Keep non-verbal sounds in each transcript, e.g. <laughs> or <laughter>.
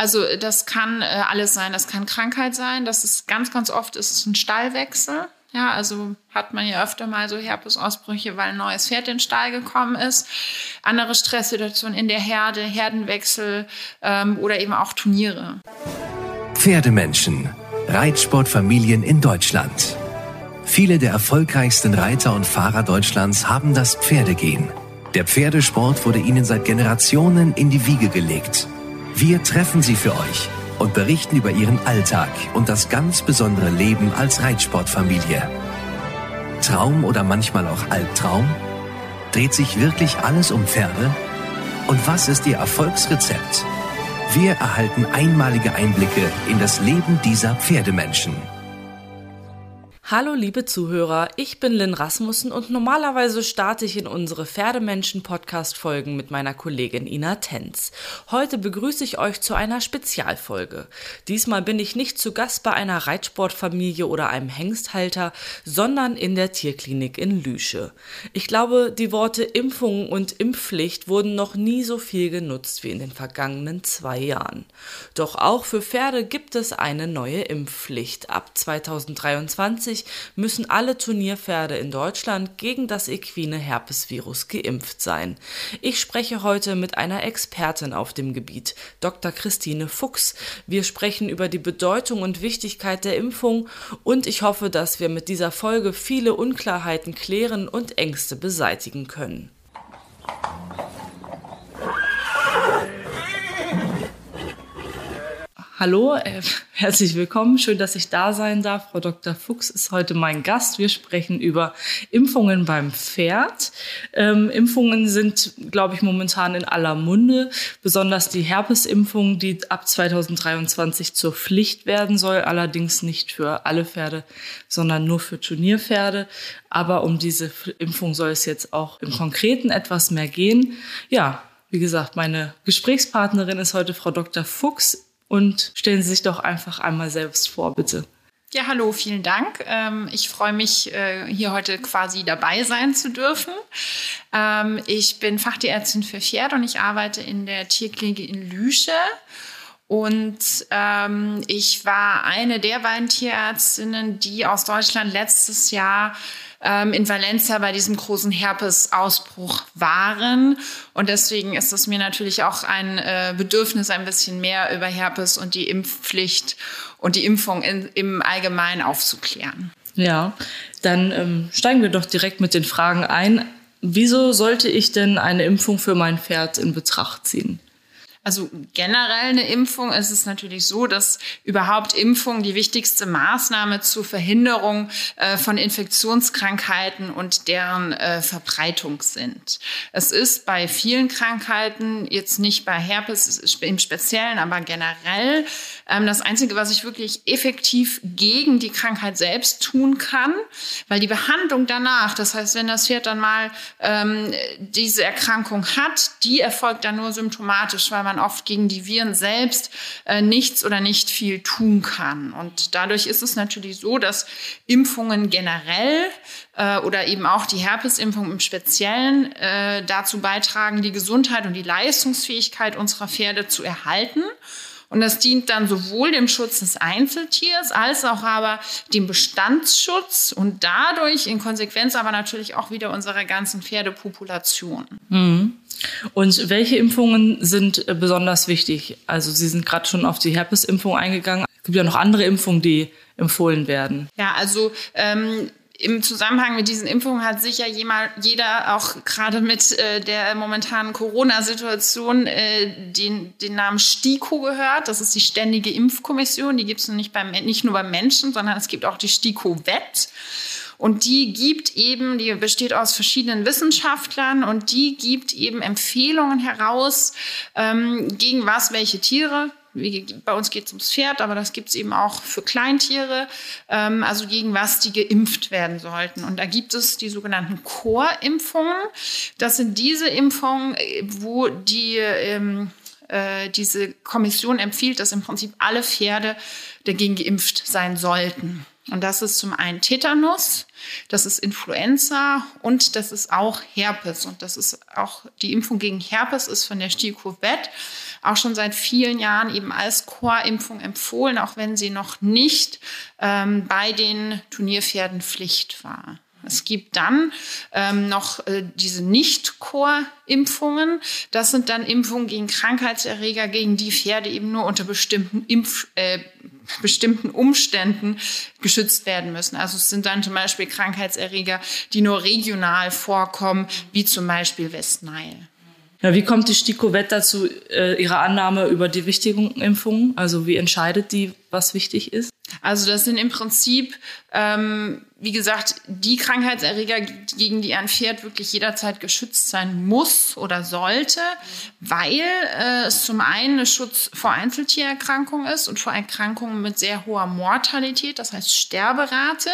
Also das kann äh, alles sein. Das kann Krankheit sein. Das ist ganz, ganz oft ist es ein Stallwechsel. Ja, also hat man ja öfter mal so Herpesausbrüche, weil ein neues Pferd in den Stall gekommen ist. Andere Stresssituationen in der Herde, Herdenwechsel ähm, oder eben auch Turniere. Pferdemenschen, Reitsportfamilien in Deutschland. Viele der erfolgreichsten Reiter und Fahrer Deutschlands haben das Pferdegehen. Der Pferdesport wurde ihnen seit Generationen in die Wiege gelegt. Wir treffen sie für euch und berichten über ihren Alltag und das ganz besondere Leben als Reitsportfamilie. Traum oder manchmal auch Albtraum? Dreht sich wirklich alles um Pferde? Und was ist ihr Erfolgsrezept? Wir erhalten einmalige Einblicke in das Leben dieser Pferdemenschen. Hallo liebe Zuhörer, ich bin Lynn Rasmussen und normalerweise starte ich in unsere Pferdemenschen-Podcast-Folgen mit meiner Kollegin Ina Tenz. Heute begrüße ich euch zu einer Spezialfolge. Diesmal bin ich nicht zu Gast bei einer Reitsportfamilie oder einem Hengsthalter, sondern in der Tierklinik in Lüsche. Ich glaube, die Worte Impfung und Impfpflicht wurden noch nie so viel genutzt wie in den vergangenen zwei Jahren. Doch auch für Pferde gibt es eine neue Impfpflicht. Ab 2023 2020 müssen alle Turnierpferde in Deutschland gegen das equine Herpesvirus geimpft sein. Ich spreche heute mit einer Expertin auf dem Gebiet, Dr. Christine Fuchs. Wir sprechen über die Bedeutung und Wichtigkeit der Impfung und ich hoffe, dass wir mit dieser Folge viele Unklarheiten klären und Ängste beseitigen können. Hallo, äh, <laughs> herzlich willkommen. Schön, dass ich da sein darf. Frau Dr. Fuchs ist heute mein Gast. Wir sprechen über Impfungen beim Pferd. Ähm, Impfungen sind, glaube ich, momentan in aller Munde. Besonders die Herpesimpfung, die ab 2023 zur Pflicht werden soll. Allerdings nicht für alle Pferde, sondern nur für Turnierpferde. Aber um diese Impfung soll es jetzt auch im Konkreten etwas mehr gehen. Ja, wie gesagt, meine Gesprächspartnerin ist heute Frau Dr. Fuchs und stellen Sie sich doch einfach einmal selbst vor, bitte. Ja, hallo, vielen Dank. Ähm, ich freue mich, äh, hier heute quasi dabei sein zu dürfen. Ähm, ich bin Fachtierärztin für Pferde und ich arbeite in der Tierklinik in Lüsche. Und ähm, ich war eine der beiden Tierärztinnen, die aus Deutschland letztes Jahr ähm, in Valencia bei diesem großen Herpesausbruch waren. Und deswegen ist es mir natürlich auch ein äh, Bedürfnis, ein bisschen mehr über Herpes und die Impfpflicht und die Impfung in, im Allgemeinen aufzuklären. Ja, dann ähm, steigen wir doch direkt mit den Fragen ein. Wieso sollte ich denn eine Impfung für mein Pferd in Betracht ziehen? Also generell eine Impfung ist es natürlich so, dass überhaupt Impfung die wichtigste Maßnahme zur Verhinderung äh, von Infektionskrankheiten und deren äh, Verbreitung sind. Es ist bei vielen Krankheiten, jetzt nicht bei Herpes im Speziellen, aber generell, ähm, das Einzige, was ich wirklich effektiv gegen die Krankheit selbst tun kann, weil die Behandlung danach, das heißt, wenn das Pferd dann mal ähm, diese Erkrankung hat, die erfolgt dann nur symptomatisch, weil man man oft gegen die Viren selbst äh, nichts oder nicht viel tun kann. Und dadurch ist es natürlich so, dass Impfungen generell äh, oder eben auch die Herpesimpfung im Speziellen äh, dazu beitragen, die Gesundheit und die Leistungsfähigkeit unserer Pferde zu erhalten. Und das dient dann sowohl dem Schutz des Einzeltiers als auch aber dem Bestandsschutz und dadurch in Konsequenz aber natürlich auch wieder unserer ganzen Pferdepopulation. Mhm. Und welche Impfungen sind äh, besonders wichtig? Also Sie sind gerade schon auf die Herpesimpfung eingegangen. Es gibt ja noch andere Impfungen, die empfohlen werden. Ja, also ähm, im Zusammenhang mit diesen Impfungen hat sicher jeder auch gerade mit äh, der momentanen Corona-Situation äh, den, den Namen STIKO gehört. Das ist die Ständige Impfkommission. Die gibt es nicht, beim, nicht nur beim Menschen, sondern es gibt auch die STIKO-WET. Und die gibt eben, die besteht aus verschiedenen Wissenschaftlern und die gibt eben Empfehlungen heraus, ähm, gegen was welche Tiere wie, bei uns geht es ums Pferd, aber das gibt es eben auch für Kleintiere, ähm, also gegen was die geimpft werden sollten. Und da gibt es die sogenannten Core-Impfungen. Das sind diese Impfungen, wo die ähm, äh, diese Kommission empfiehlt, dass im Prinzip alle Pferde dagegen geimpft sein sollten. Und das ist zum einen Tetanus, das ist Influenza und das ist auch Herpes. Und das ist auch die Impfung gegen Herpes ist von der STIKO Vet auch schon seit vielen Jahren eben als Chorimpfung empfohlen, auch wenn sie noch nicht ähm, bei den Turnierpferden Pflicht war. Es gibt dann ähm, noch äh, diese Nicht-Core-Impfungen. Das sind dann Impfungen gegen Krankheitserreger, gegen die Pferde eben nur unter bestimmten, Impf äh, bestimmten Umständen geschützt werden müssen. Also es sind dann zum Beispiel Krankheitserreger, die nur regional vorkommen, wie zum Beispiel West Nile. Ja, wie kommt die STIKO-Wett dazu, äh, ihre Annahme über die wichtigen Impfungen? Also wie entscheidet die, was wichtig ist? Also das sind im Prinzip, ähm, wie gesagt, die Krankheitserreger, gegen die ein Pferd wirklich jederzeit geschützt sein muss oder sollte, weil äh, es zum einen ein Schutz vor Einzeltiererkrankungen ist und vor Erkrankungen mit sehr hoher Mortalität, das heißt Sterberate.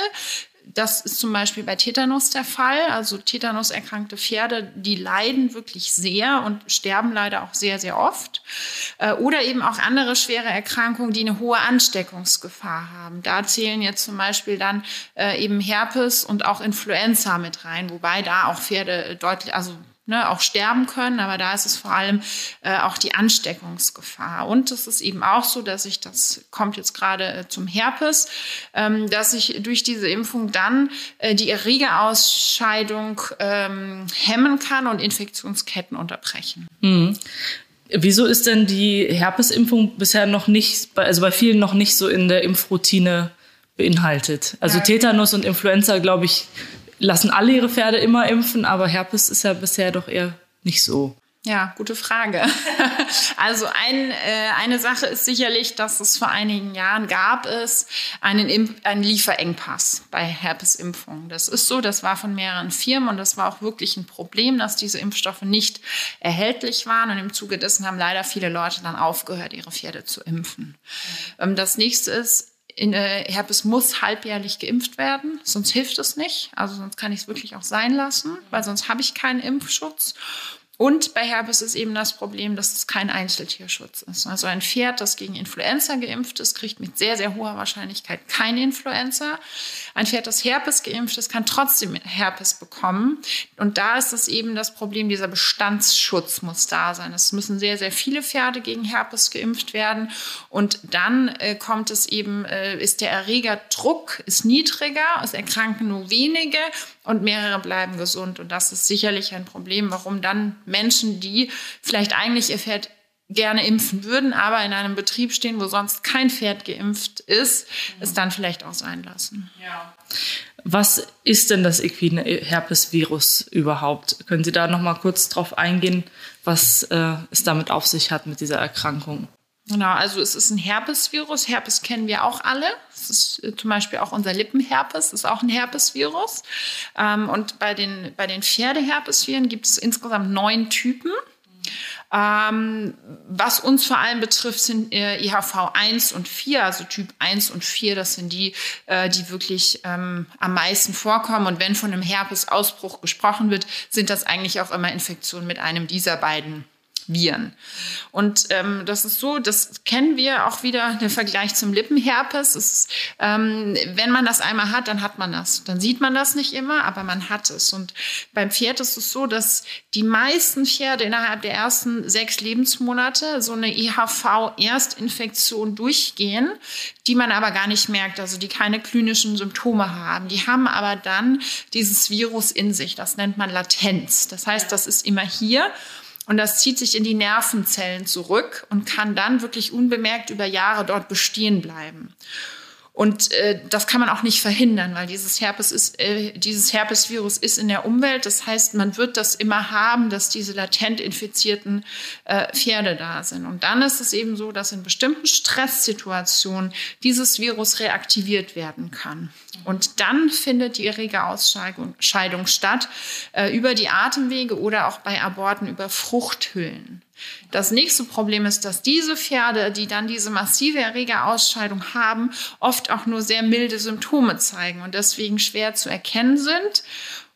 Das ist zum Beispiel bei Tetanus der Fall. Also Tetanus erkrankte Pferde, die leiden wirklich sehr und sterben leider auch sehr, sehr oft. Äh, oder eben auch andere schwere Erkrankungen, die eine hohe Ansteckungsgefahr haben. Da zählen jetzt zum Beispiel dann äh, eben Herpes und auch Influenza mit rein, wobei da auch Pferde deutlich, also ne, auch sterben können, aber da ist es vor allem äh, auch die Ansteckungsgefahr. Und es ist eben auch so, dass ich, das kommt jetzt gerade äh, zum Herpes, ähm, dass ich durch diese Impfung dann äh, die Erregerausscheidung ähm, hemmen kann und Infektionsketten unterbrechen. Mhm. Wieso ist denn die Herpesimpfung bisher noch nicht, also bei vielen noch nicht so in der Impfroutine beinhaltet? Also ja. Tetanus und Influenza, glaube ich, lassen alle ihre Pferde immer impfen, aber Herpes ist ja bisher doch eher nicht so. Ja, gute Frage. <laughs> Also ein, äh, eine Sache ist sicherlich, dass es vor einigen Jahren gab es einen, Imp einen Lieferengpass bei Herpesimpfungen. Das ist so, das war von mehreren Firmen und das war auch wirklich ein Problem, dass diese Impfstoffe nicht erhältlich waren und im Zuge dessen haben leider viele Leute dann aufgehört, ihre Pferde zu impfen. Ähm, das nächste ist, in, äh, Herpes muss halbjährlich geimpft werden, sonst hilft es nicht. Also sonst kann ich es wirklich auch sein lassen, weil sonst habe ich keinen Impfschutz. Und bei Herpes ist eben das Problem, dass es kein Einzeltierschutz ist. Also ein Pferd, das gegen Influenza geimpft ist, kriegt mit sehr, sehr hoher Wahrscheinlichkeit keine Influenza. Ein Pferd, das Herpes geimpft ist, kann trotzdem Herpes bekommen. Und da ist es eben das Problem, dieser Bestandsschutz muss da sein. Es müssen sehr, sehr viele Pferde gegen Herpes geimpft werden. Und dann äh, kommt es eben, äh, ist der Erregerdruck ist niedriger, es erkranken nur wenige und mehrere bleiben gesund. Und das ist sicherlich ein Problem, warum dann Menschen, die vielleicht eigentlich ihr Pferd gerne impfen würden, aber in einem Betrieb stehen, wo sonst kein Pferd geimpft ist, es dann vielleicht auch sein lassen. Ja. Was ist denn das equine Herpesvirus überhaupt? Können Sie da noch mal kurz drauf eingehen, was äh, es damit auf sich hat mit dieser Erkrankung? Genau, also es ist ein Herpesvirus. Herpes kennen wir auch alle. Es ist äh, zum Beispiel auch unser Lippenherpes, ist auch ein Herpesvirus. Ähm, und bei den, bei den Pferdeherpesviren gibt es insgesamt neun Typen. Ähm, was uns vor allem betrifft, sind äh, IHV 1 und 4, also Typ 1 und 4, das sind die, äh, die wirklich ähm, am meisten vorkommen. Und wenn von einem Herpesausbruch gesprochen wird, sind das eigentlich auch immer Infektionen mit einem dieser beiden Viren. Und ähm, das ist so, das kennen wir auch wieder, der Vergleich zum Lippenherpes. Ist, ähm, wenn man das einmal hat, dann hat man das. Dann sieht man das nicht immer, aber man hat es. Und beim Pferd ist es so, dass die meisten Pferde innerhalb der ersten sechs Lebensmonate so eine IHV-Erstinfektion durchgehen, die man aber gar nicht merkt, also die keine klinischen Symptome haben. Die haben aber dann dieses Virus in sich. Das nennt man Latenz. Das heißt, das ist immer hier. Und das zieht sich in die Nervenzellen zurück und kann dann wirklich unbemerkt über Jahre dort bestehen bleiben. Und äh, das kann man auch nicht verhindern, weil dieses Herpes ist, äh, dieses Herpesvirus ist in der Umwelt. Das heißt, man wird das immer haben, dass diese latent infizierten äh, Pferde da sind. Und dann ist es eben so, dass in bestimmten Stresssituationen dieses Virus reaktiviert werden kann. Und dann findet die Erregerausscheidung statt äh, über die Atemwege oder auch bei Aborten über Fruchthüllen. Das nächste Problem ist, dass diese Pferde, die dann diese massive Erregerausscheidung haben, oft auch nur sehr milde Symptome zeigen und deswegen schwer zu erkennen sind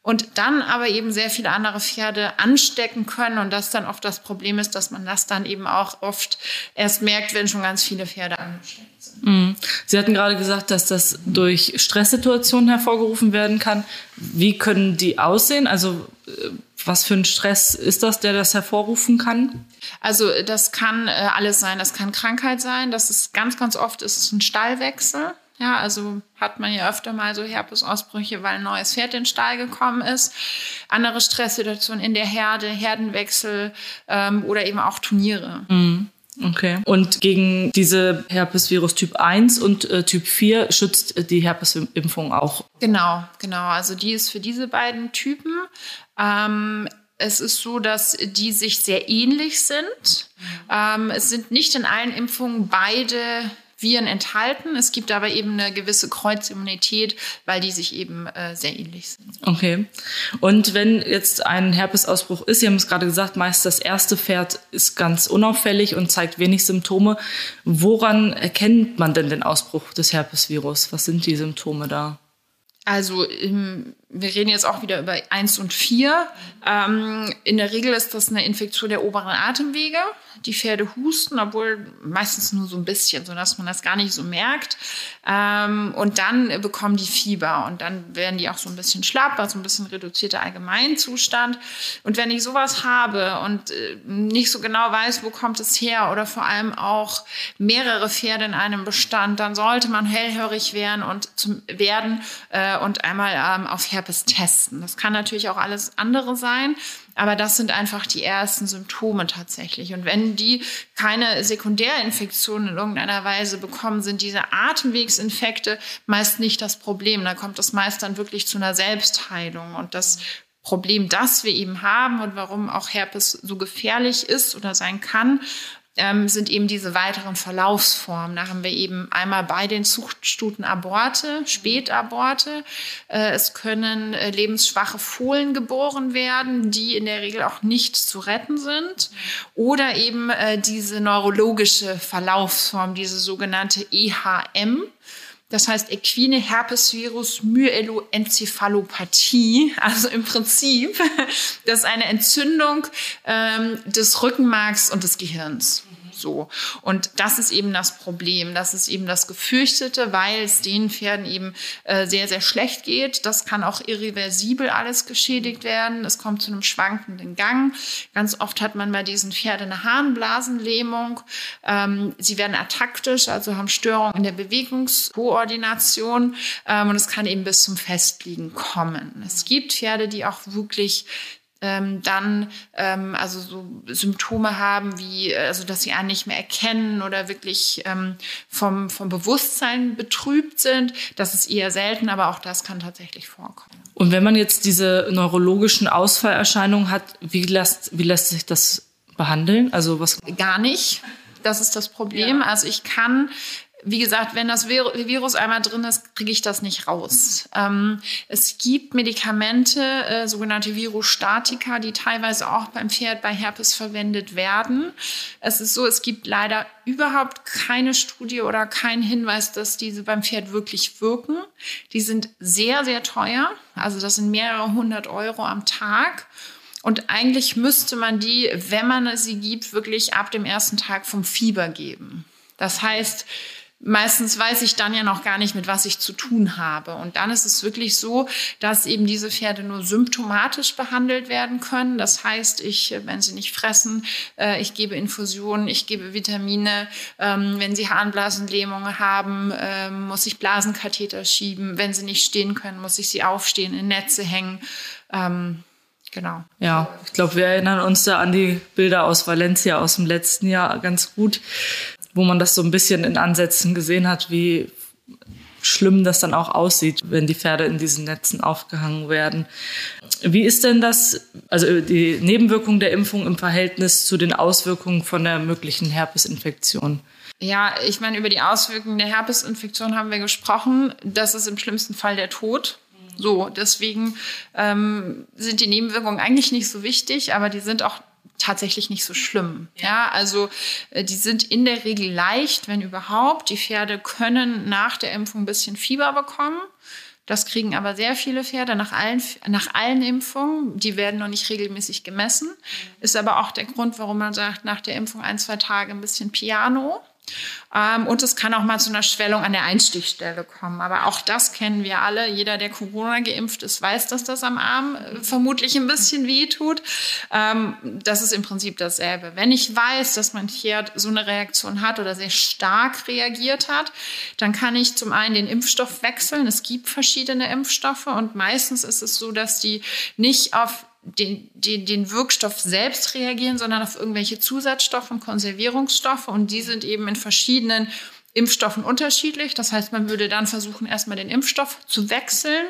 und dann aber eben sehr viele andere Pferde anstecken können und das dann oft das Problem ist, dass man das dann eben auch oft erst merkt, wenn schon ganz viele Pferde angesteckt sind. Mhm. Sie hatten gerade gesagt, dass das durch Stresssituationen hervorgerufen werden kann. Wie können die aussehen? Also äh, was für ein Stress ist das, der das hervorrufen kann? Also das kann äh, alles sein. Das kann Krankheit sein. Das ist ganz, ganz oft ist es ein Stallwechsel. Ja, also hat man ja öfter mal so Herpesausbrüche, weil ein neues Pferd in den Stall gekommen ist. Andere Stresssituationen in der Herde, Herdenwechsel ähm, oder eben auch Turniere. Mhm. Okay. Und gegen diese Herpesvirus Typ 1 und äh, Typ 4 schützt die Herpesimpfung auch? Genau, genau. Also die ist für diese beiden Typen. Ähm, es ist so, dass die sich sehr ähnlich sind. Ähm, es sind nicht in allen Impfungen beide Viren enthalten. Es gibt aber eben eine gewisse Kreuzimmunität, weil die sich eben äh, sehr ähnlich sind. Okay. Und wenn jetzt ein Herpesausbruch ist, Sie haben es gerade gesagt, meist das erste Pferd ist ganz unauffällig und zeigt wenig Symptome. Woran erkennt man denn den Ausbruch des Herpesvirus? Was sind die Symptome da? Also im wir reden jetzt auch wieder über eins und vier. Ähm, in der Regel ist das eine Infektion der oberen Atemwege. Die Pferde husten, obwohl meistens nur so ein bisschen, sodass man das gar nicht so merkt. Ähm, und dann bekommen die Fieber und dann werden die auch so ein bisschen schlapp, also ein bisschen reduzierter Allgemeinzustand. Und wenn ich sowas habe und äh, nicht so genau weiß, wo kommt es her oder vor allem auch mehrere Pferde in einem Bestand, dann sollte man hellhörig werden und zum werden äh, und einmal ähm, auf Herz Herpes testen. Das kann natürlich auch alles andere sein, aber das sind einfach die ersten Symptome tatsächlich. Und wenn die keine Sekundärinfektionen in irgendeiner Weise bekommen, sind diese Atemwegsinfekte meist nicht das Problem. Da kommt es meist dann wirklich zu einer Selbstheilung. Und das Problem, das wir eben haben und warum auch Herpes so gefährlich ist oder sein kann, ähm, sind eben diese weiteren Verlaufsformen. Da haben wir eben einmal bei den Zuchtstuten Aborte, Spätaborte. Äh, es können äh, lebensschwache Fohlen geboren werden, die in der Regel auch nicht zu retten sind. Oder eben äh, diese neurologische Verlaufsform, diese sogenannte EHM. Das heißt Equine Herpesvirus Myeloenzephalopathie. <laughs> Also im Prinzip, <laughs> das ist eine Entzündung ähm, des Rückenmarks und des Gehirns. So. Und das ist eben das Problem. Das ist eben das Gefürchtete, weil es den Pferden eben äh, sehr, sehr schlecht geht. Das kann auch irreversibel alles geschädigt werden. Es kommt zu einem schwankenden Gang. Ganz oft hat man bei diesen Pferden eine Harnblasenlähmung. Ähm, sie werden ataktisch, also haben Störungen in der Bewegungskoordination. Ähm, und es kann eben bis zum Festliegen kommen. Es gibt Pferde, die auch wirklich ähm, dann ähm, also so Symptome haben wie also dass sie einen nicht mehr erkennen oder wirklich ähm, vom vom Bewusstsein betrübt sind das ist eher selten aber auch das kann tatsächlich vorkommen und wenn man jetzt diese neurologischen Ausfallerscheinungen hat wie lässt wie lässt sich das behandeln also was gar nicht das ist das Problem. Ja. Also ich kann wie gesagt, wenn das Virus einmal drin ist, kriege ich das nicht raus. Ähm, es gibt Medikamente, äh, sogenannte Virostatika, die teilweise auch beim Pferd bei Herpes verwendet werden. Es ist so, es gibt leider überhaupt keine Studie oder keinen Hinweis, dass diese beim Pferd wirklich wirken. Die sind sehr, sehr teuer. Also das sind mehrere hundert Euro am Tag. Und eigentlich müsste man die, wenn man sie gibt, wirklich ab dem ersten Tag vom Fieber geben. Das heißt, meistens weiß ich dann ja noch gar nicht, mit was ich zu tun habe. Und dann ist es wirklich so, dass eben diese Pferde nur symptomatisch behandelt werden können. Das heißt, ich, wenn sie nicht fressen, äh, ich gebe Infusionen, ich gebe Vitamine. Ähm, wenn sie Harnblasenlähmungen haben, ähm, muss ich Blasenkatheter schieben. Wenn sie nicht stehen können, muss ich sie aufstehen, in Netze hängen. Ähm, Genau. Ja, ich glaube, wir erinnern uns da an die Bilder aus Valencia aus dem letzten Jahr ganz gut wo man das so ein bisschen in Ansätzen gesehen hat, wie schlimm das dann auch aussieht, wenn die Pferde in diesen Netzen aufgehangen werden. Wie ist denn das, also die Nebenwirkung der Impfung im Verhältnis zu den Auswirkungen von der möglichen Herpesinfektion? Ja, ich meine, über die Auswirkungen der Herpesinfektion haben wir gesprochen. Das ist im schlimmsten Fall der Tod. So, deswegen ähm, sind die Nebenwirkungen eigentlich nicht so wichtig, aber die sind auch tatsächlich nicht so schlimm. Ja, also äh, die sind in der Regel leicht, wenn überhaupt. Die Pferde können nach der Impfung ein bisschen Fieber bekommen. Das kriegen aber sehr viele Pferde nach allen, nach allen Impfungen. Die werden noch nicht regelmäßig gemessen. Ist aber auch der Grund, warum man sagt, nach der Impfung ein, zwei Tage ein bisschen Piano. Ähm, und es kann auch mal zu einer Schwellung an der Einstichstelle kommen. Aber auch das kennen wir alle. Jeder, der Corona geimpft ist, weiß, dass das am Arm äh, vermutlich ein bisschen weh tut. Ähm, das ist im Prinzip dasselbe. Wenn ich weiß, dass mein Pferd so eine Reaktion hat oder sehr stark reagiert hat, dann kann ich zum einen den Impfstoff wechseln. Es gibt verschiedene Impfstoffe und meistens ist es so, dass die nicht auf den, den, den Wirkstoff selbst reagieren, sondern auf irgendwelche Zusatzstoffe und Konservierungsstoffe. Und die sind eben in verschiedenen Impfstoffen unterschiedlich. Das heißt, man würde dann versuchen, erstmal den Impfstoff zu wechseln.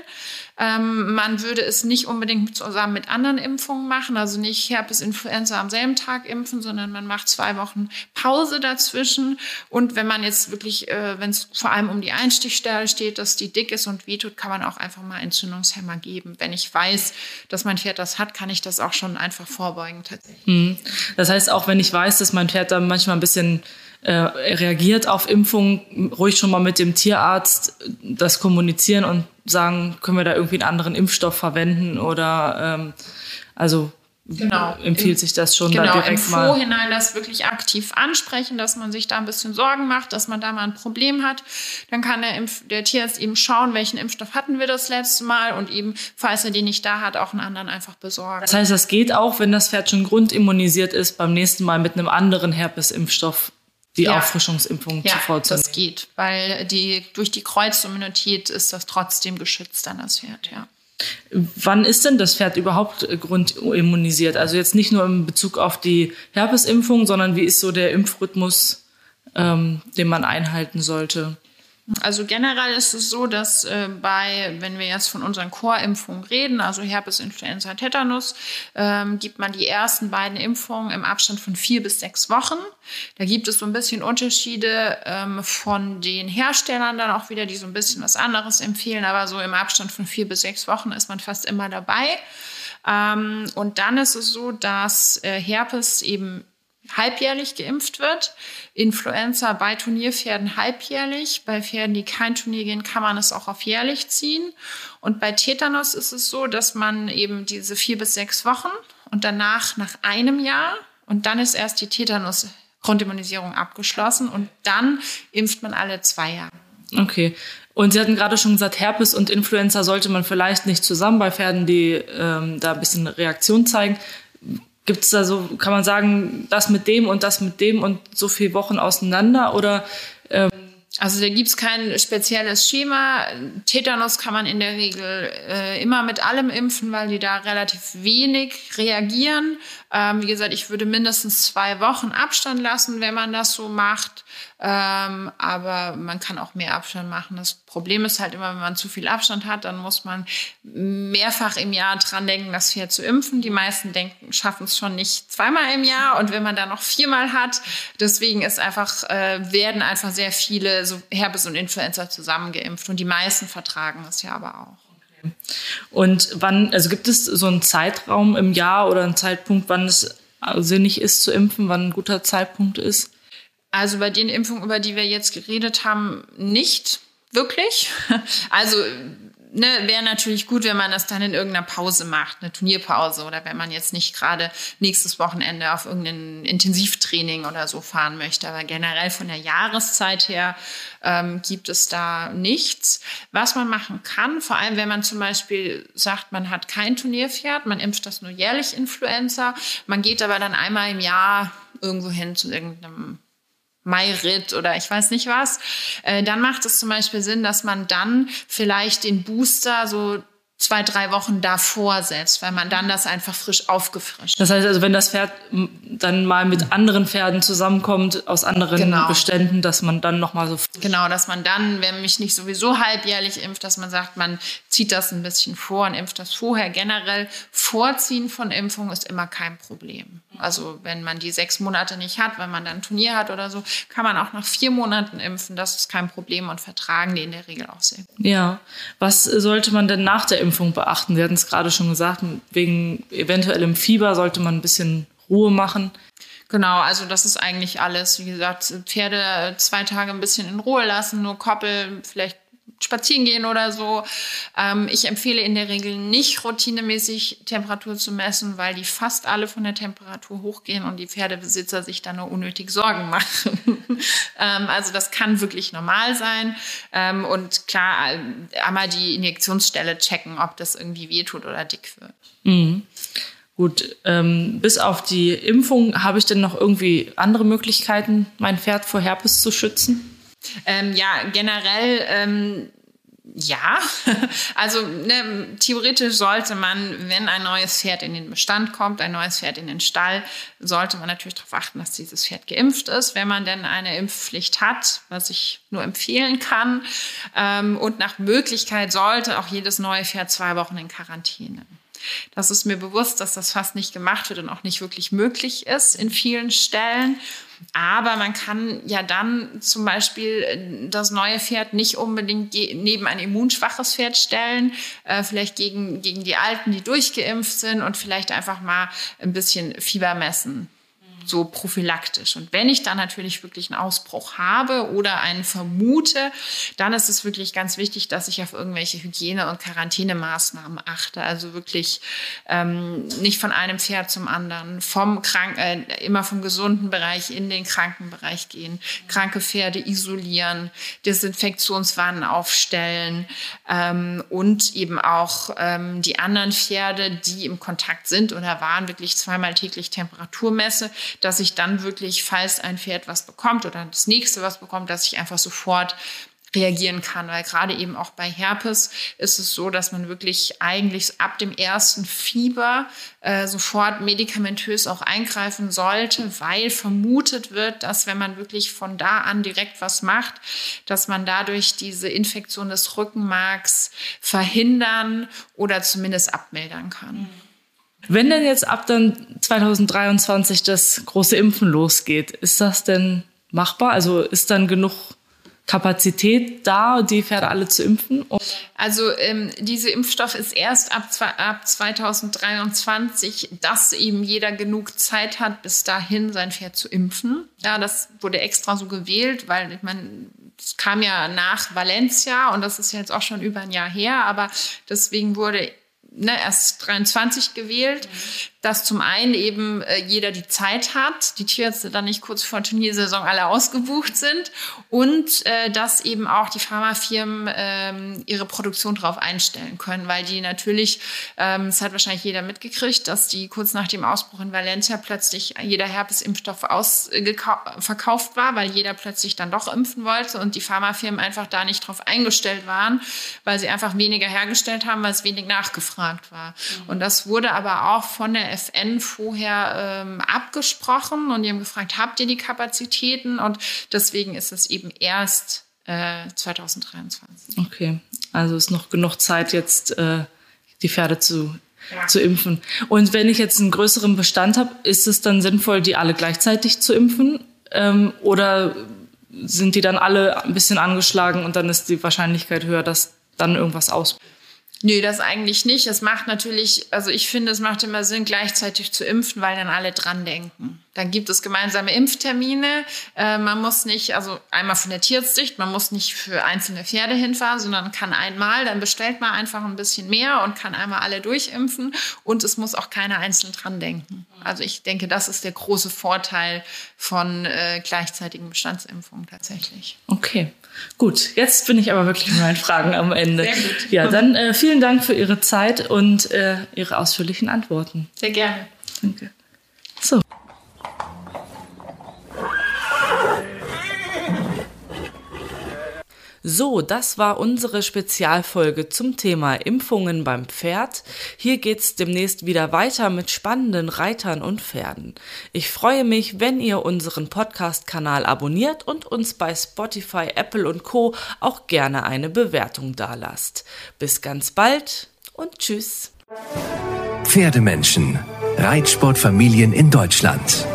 Ähm, man würde es nicht unbedingt zusammen mit anderen Impfungen machen, also nicht Herpes, Influenza am selben Tag impfen, sondern man macht zwei Wochen Pause dazwischen. Und wenn man jetzt wirklich, äh, wenn es vor allem um die Einstichstelle steht, dass die dick ist und wehtut, kann man auch einfach mal Entzündungshemmer geben. Wenn ich weiß, dass mein Pferd das hat, kann ich das auch schon einfach vorbeugen tatsächlich. Hm. Das heißt, auch wenn ich weiß, dass mein Pferd da manchmal ein bisschen äh, reagiert auf Impfungen, ruhig schon mal mit dem Tierarzt das kommunizieren und sagen, können wir da irgendwie einen anderen Impfstoff verwenden oder ähm, also Genau. empfiehlt sich das schon genau, da direkt im Vorhinein das wirklich aktiv ansprechen, dass man sich da ein bisschen Sorgen macht, dass man da mal ein Problem hat. Dann kann der, Impf der Tierarzt eben schauen, welchen Impfstoff hatten wir das letzte Mal und eben, falls er den nicht da hat, auch einen anderen einfach besorgen. Das heißt, das geht auch, wenn das Pferd schon grundimmunisiert ist, beim nächsten Mal mit einem anderen Herpesimpfstoff die ja. Auffrischungsimpfung ja, zu vorzunehmen. das geht, weil die, durch die Kreuzimmunität ist das trotzdem geschützt dann das Pferd, ja. Wann ist denn das Pferd überhaupt grundimmunisiert? Also jetzt nicht nur in Bezug auf die Herpesimpfung, sondern wie ist so der Impfrhythmus, ähm, den man einhalten sollte? Also generell ist es so, dass äh, bei, wenn wir jetzt von unseren Chorimpfungen reden, also Herpes, Influenza, Tetanus, ähm, gibt man die ersten beiden Impfungen im Abstand von vier bis sechs Wochen. Da gibt es so ein bisschen Unterschiede ähm, von den Herstellern dann auch wieder, die so ein bisschen was anderes empfehlen, aber so im Abstand von vier bis sechs Wochen ist man fast immer dabei. Ähm, und dann ist es so, dass äh, Herpes eben halbjährlich geimpft wird. Influenza bei Turnierpferden halbjährlich. Bei Pferden, die kein Turnier gehen, kann man es auch auf jährlich ziehen. Und bei Tetanus ist es so, dass man eben diese vier bis sechs Wochen und danach nach einem Jahr und dann ist erst die Tetanus Grundimmunisierung abgeschlossen und dann impft man alle zwei Jahre. Okay. Und Sie hatten gerade schon gesagt, Herpes und Influenza sollte man vielleicht nicht zusammen bei Pferden, die ähm, da ein bisschen Reaktion zeigen. Gibt es da so, kann man sagen, das mit dem und das mit dem und so viele Wochen auseinander? Oder ähm also da gibt's kein spezielles Schema. Tetanus kann man in der Regel äh, immer mit allem impfen, weil die da relativ wenig reagieren. Ähm, wie gesagt, ich würde mindestens zwei Wochen Abstand lassen, wenn man das so macht. Ähm, aber man kann auch mehr Abstand machen. Das Problem ist halt immer, wenn man zu viel Abstand hat, dann muss man mehrfach im Jahr dran denken, das Pferd zu impfen. Die meisten denken, schaffen es schon nicht zweimal im Jahr und wenn man dann noch viermal hat, deswegen ist einfach, äh, werden einfach sehr viele so Herpes und Influenza zusammengeimpft und die meisten vertragen es ja aber auch. Und wann, also gibt es so einen Zeitraum im Jahr oder einen Zeitpunkt, wann es sinnig ist zu impfen, wann ein guter Zeitpunkt ist? Also bei den Impfungen, über die wir jetzt geredet haben, nicht wirklich. <laughs> Also ne, wäre natürlich gut, wenn man das dann in irgendeiner Pause macht, eine Turnierpause oder wenn man jetzt nicht gerade nächstes Wochenende auf irgendein Intensivtraining oder so fahren möchte. Aber generell von der Jahreszeit her ähm, gibt es da nichts. Was man machen kann, vor allem wenn man zum Beispiel sagt, man hat kein Turnierpferd, man impft das nur jährlich Influenza, man geht aber dann einmal im Jahr irgendwo hin zu irgendeinem Mayrit oder ich weiß nicht was, äh, dann macht es zum Beispiel Sinn, dass man dann vielleicht den Booster so zwei, drei Wochen davor setzt, weil man dann das einfach frisch aufgefrischt. Das heißt also, wenn das Pferd dann mal mit anderen Pferden zusammenkommt aus anderen genau. Beständen, dass man dann nochmal so... Genau, dass man dann, wenn mich nicht sowieso halbjährlich impft, dass man sagt, man zieht das ein bisschen vor und impft das vorher. Generell Vorziehen von Impfung ist immer kein Problem. Also wenn man die sechs Monate nicht hat, wenn man dann ein Turnier hat oder so, kann man auch nach vier Monaten impfen. Das ist kein Problem und vertragen die in der Regel auch sehr gut. Ja, was sollte man denn nach der Impfung beachten? Sie hatten es gerade schon gesagt, wegen eventuellem Fieber sollte man ein bisschen Ruhe machen. Genau, also das ist eigentlich alles. Wie gesagt, Pferde zwei Tage ein bisschen in Ruhe lassen, nur Koppel, vielleicht spazieren gehen oder so. Ähm, ich empfehle in der Regel nicht routinemäßig Temperatur zu messen, weil die fast alle von der Temperatur hochgehen und die Pferdebesitzer sich dann nur unnötig Sorgen machen. <laughs> ähm, also das kann wirklich normal sein. Ähm, und klar, äh, einmal die Injektionsstelle checken, ob das irgendwie wehtut oder dick wird. Mhm. Gut, ähm, bis auf die Impfung habe ich denn noch irgendwie andere Möglichkeiten, mein Pferd vor Herpes zu schützen? Ähm, ja, generell ähm, ja, <laughs> also ne, theoretisch sollte man, wenn ein neues Pferd in den Bestand kommt, ein neues Pferd in den Stall, sollte man natürlich darauf achten, dass dieses Pferd geimpft ist, wenn man denn eine Impfpflicht hat, was ich nur empfehlen kann. Ähm, und nach Möglichkeit sollte auch jedes neue Pferd zwei Wochen in Quarantäne. Das ist mir bewusst, dass das fast nicht gemacht wird und auch nicht wirklich möglich ist in vielen Stellen. Aber man kann ja dann zum Beispiel äh, das neue Pferd nicht unbedingt neben ein immunschwaches Pferd stellen, äh, vielleicht gegen, gegen die Alten, die durchgeimpft sind und vielleicht einfach mal ein bisschen Fieber messen so prophylaktisch. Und wenn ich dann natürlich wirklich einen Ausbruch habe oder einen vermute, dann ist es wirklich ganz wichtig, dass ich auf irgendwelche Hygiene- und Quarantänemaßnahmen achte. Also wirklich ähm, nicht von einem Pferd zum anderen, vom Krank äh, immer vom gesunden Bereich in den kranken Bereich gehen, kranke Pferde isolieren, Desinfektionswannen aufstellen ähm, und eben auch ähm, die anderen Pferde, die im Kontakt sind oder waren, wirklich zweimal täglich Temperatur messe, dass ich dann wirklich, falls ein Pferd was bekommt oder das nächste was bekommt, dass ich einfach sofort reagieren kann, weil gerade eben auch bei Herpes ist es so, dass man wirklich eigentlich ab dem ersten Fieber äh, sofort medikamentös auch eingreifen sollte, weil vermutet wird, dass wenn man wirklich von da an direkt was macht, dass man dadurch diese Infektion des Rückenmarks verhindern oder zumindest abmildern kann. Mhm. Wenn denn jetzt ab dann 2023 das große Impfen losgeht, ist das denn machbar? Also ist dann genug Kapazität da, die Pferde alle zu impfen? Also ähm, diese Impfstoff ist erst ab, ab 2023, dass eben jeder genug Zeit hat, bis dahin sein Pferd zu impfen. Ja, das wurde extra so gewählt, weil ich meine, es kam ja nach Valencia und das ist jetzt auch schon über ein Jahr her, aber deswegen wurde ne, erst 23 gewählt, mhm. Dass zum einen eben äh, jeder die Zeit hat, die Tierärzte dann nicht kurz vor Turniersaison alle ausgebucht sind und äh, dass eben auch die Pharmafirmen ähm, ihre Produktion darauf einstellen können, weil die natürlich, ähm, das hat wahrscheinlich jeder mitgekriegt, dass die kurz nach dem Ausbruch in Valencia plötzlich jeder Herpesimpfstoff ausverkauft war, weil jeder plötzlich dann doch impfen wollte und die Pharmafirmen einfach da nicht drauf eingestellt waren, weil sie einfach weniger hergestellt haben, weil es wenig nachgefragt war. Mhm. Und das wurde aber auch von der FN vorher ähm, abgesprochen und die haben gefragt, habt ihr die Kapazitäten? Und deswegen ist es eben erst äh, 2023. Okay, also ist noch genug Zeit jetzt äh, die Pferde zu ja. zu impfen. Und wenn ich jetzt einen größeren Bestand habe, ist es dann sinnvoll, die alle gleichzeitig zu impfen? Ähm, oder sind die dann alle ein bisschen angeschlagen und dann ist die Wahrscheinlichkeit höher, dass dann irgendwas ausbricht? Nö, das eigentlich nicht. Es macht natürlich, also ich finde, es macht immer Sinn, gleichzeitig zu impfen, weil dann alle dran denken. Dann gibt es gemeinsame Impftermine. Äh, man muss nicht, also einmal von der Tierstsicht, man muss nicht für einzelne Pferde hinfahren, sondern kann einmal, dann bestellt man einfach ein bisschen mehr und kann einmal alle durchimpfen und es muss auch keiner einzeln dran denken. Also ich denke, das ist der große Vorteil von äh, gleichzeitigen Bestandsimpfungen tatsächlich. Okay, gut. Jetzt bin ich aber wirklich mit meinen Fragen am Ende. Sehr gut. Ja, dann äh, vielen Dank für Ihre Zeit und äh, Ihre ausführlichen Antworten. Sehr gerne. Danke. So. So, das war unsere Spezialfolge zum Thema Impfungen beim Pferd. Hier geht's demnächst wieder weiter mit spannenden Reitern und Pferden. Ich freue mich, wenn ihr unseren Podcast-Kanal abonniert und uns bei Spotify, Apple und Co. auch gerne eine Bewertung dalasst. Bis ganz bald und tschüss. Pferdemenschen. Reitsportfamilien in Deutschland.